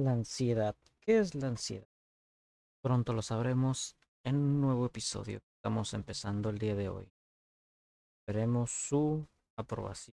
La ansiedad. ¿Qué es la ansiedad? Pronto lo sabremos en un nuevo episodio. Estamos empezando el día de hoy. Veremos su aprobación.